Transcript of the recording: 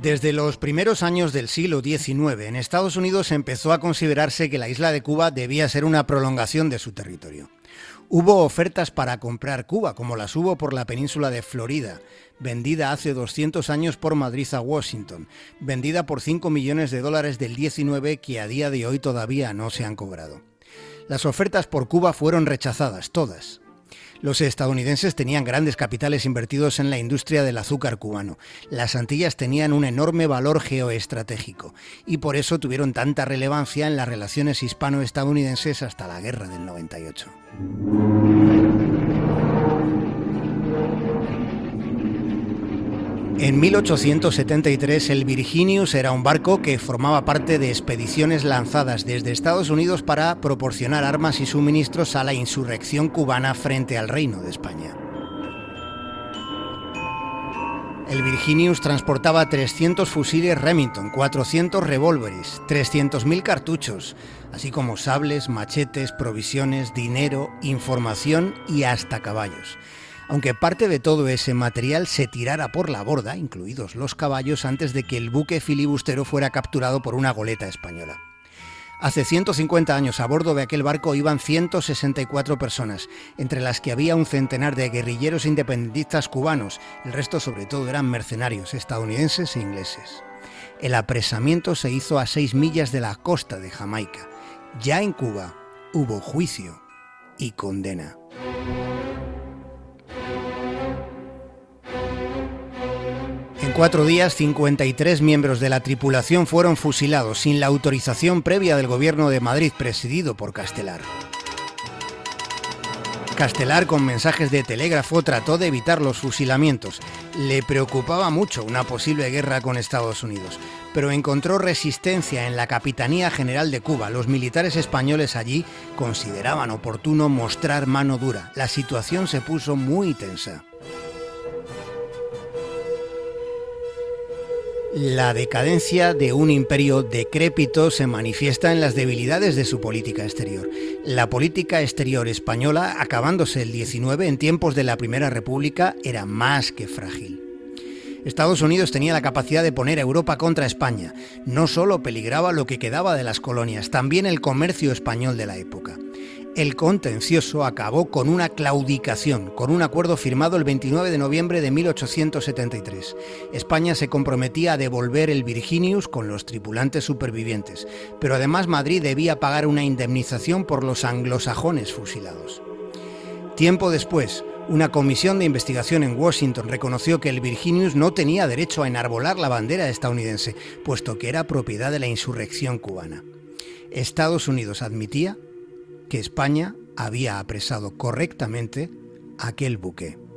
Desde los primeros años del siglo XIX, en Estados Unidos empezó a considerarse que la isla de Cuba debía ser una prolongación de su territorio. Hubo ofertas para comprar Cuba, como las hubo por la península de Florida, vendida hace 200 años por Madrid a Washington, vendida por 5 millones de dólares del 19 que a día de hoy todavía no se han cobrado. Las ofertas por Cuba fueron rechazadas, todas. Los estadounidenses tenían grandes capitales invertidos en la industria del azúcar cubano. Las Antillas tenían un enorme valor geoestratégico y por eso tuvieron tanta relevancia en las relaciones hispano-estadounidenses hasta la guerra del 98. En 1873 el Virginius era un barco que formaba parte de expediciones lanzadas desde Estados Unidos para proporcionar armas y suministros a la insurrección cubana frente al Reino de España. El Virginius transportaba 300 fusiles Remington, 400 revólveres, 300.000 cartuchos, así como sables, machetes, provisiones, dinero, información y hasta caballos aunque parte de todo ese material se tirara por la borda, incluidos los caballos, antes de que el buque filibustero fuera capturado por una goleta española. Hace 150 años a bordo de aquel barco iban 164 personas, entre las que había un centenar de guerrilleros independentistas cubanos, el resto sobre todo eran mercenarios estadounidenses e ingleses. El apresamiento se hizo a seis millas de la costa de Jamaica. Ya en Cuba hubo juicio y condena. Cuatro días, 53 miembros de la tripulación fueron fusilados sin la autorización previa del gobierno de Madrid, presidido por Castelar. Castelar, con mensajes de telégrafo, trató de evitar los fusilamientos. Le preocupaba mucho una posible guerra con Estados Unidos, pero encontró resistencia en la Capitanía General de Cuba. Los militares españoles allí consideraban oportuno mostrar mano dura. La situación se puso muy tensa. La decadencia de un imperio decrépito se manifiesta en las debilidades de su política exterior. La política exterior española, acabándose el 19 en tiempos de la Primera República, era más que frágil. Estados Unidos tenía la capacidad de poner a Europa contra España. No solo peligraba lo que quedaba de las colonias, también el comercio español de la época el contencioso acabó con una claudicación, con un acuerdo firmado el 29 de noviembre de 1873. España se comprometía a devolver el Virginius con los tripulantes supervivientes, pero además Madrid debía pagar una indemnización por los anglosajones fusilados. Tiempo después, una comisión de investigación en Washington reconoció que el Virginius no tenía derecho a enarbolar la bandera estadounidense, puesto que era propiedad de la insurrección cubana. Estados Unidos admitía que España había apresado correctamente aquel buque.